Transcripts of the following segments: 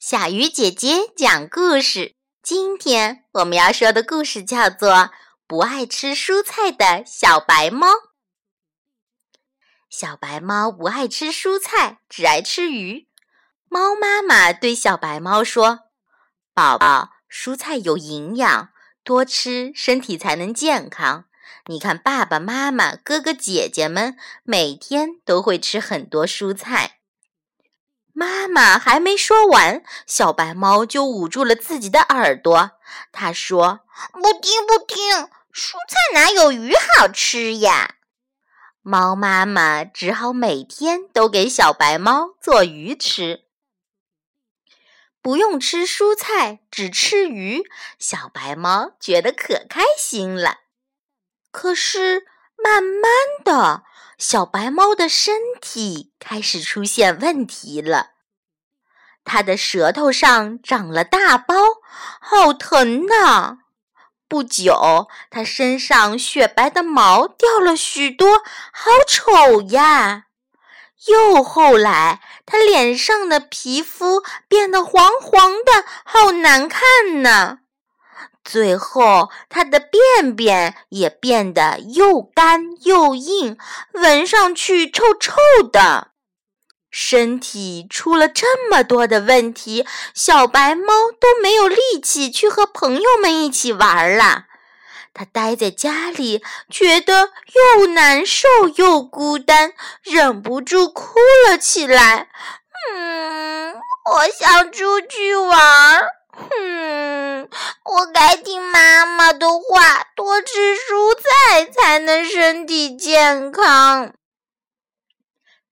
小鱼姐姐讲故事。今天我们要说的故事叫做《不爱吃蔬菜的小白猫》。小白猫不爱吃蔬菜，只爱吃鱼。猫妈妈对小白猫说：“宝宝，蔬菜有营养，多吃身体才能健康。你看，爸爸妈妈、哥哥姐姐们每天都会吃很多蔬菜。”妈妈还没说完，小白猫就捂住了自己的耳朵。它说：“不听不听，蔬菜哪有鱼好吃呀？”猫妈妈只好每天都给小白猫做鱼吃。不用吃蔬菜，只吃鱼，小白猫觉得可开心了。可是，慢慢的。小白猫的身体开始出现问题了，它的舌头上长了大包，好疼呐！不久，它身上雪白的毛掉了许多，好丑呀！又后来，它脸上的皮肤变得黄黄的，好难看呢。最后，它的便便也变得又干又硬，闻上去臭臭的。身体出了这么多的问题，小白猫都没有力气去和朋友们一起玩了。它待在家里，觉得又难受又孤单，忍不住哭了起来。嗯，我想出去玩。哼，我该听妈妈的话，多吃蔬菜才能身体健康。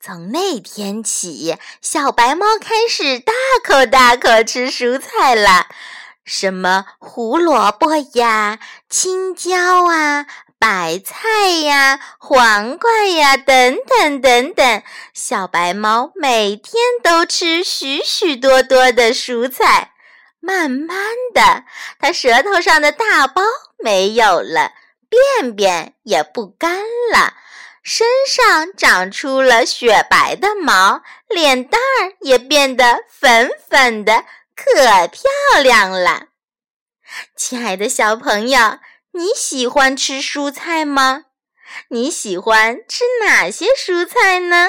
从那天起，小白猫开始大口大口吃蔬菜了，什么胡萝卜呀、青椒啊、白菜呀、黄瓜呀，等等等等，小白猫每天都吃许许多多的蔬菜。慢慢的，它舌头上的大包没有了，便便也不干了，身上长出了雪白的毛，脸蛋儿也变得粉粉的，可漂亮了。亲爱的小朋友，你喜欢吃蔬菜吗？你喜欢吃哪些蔬菜呢？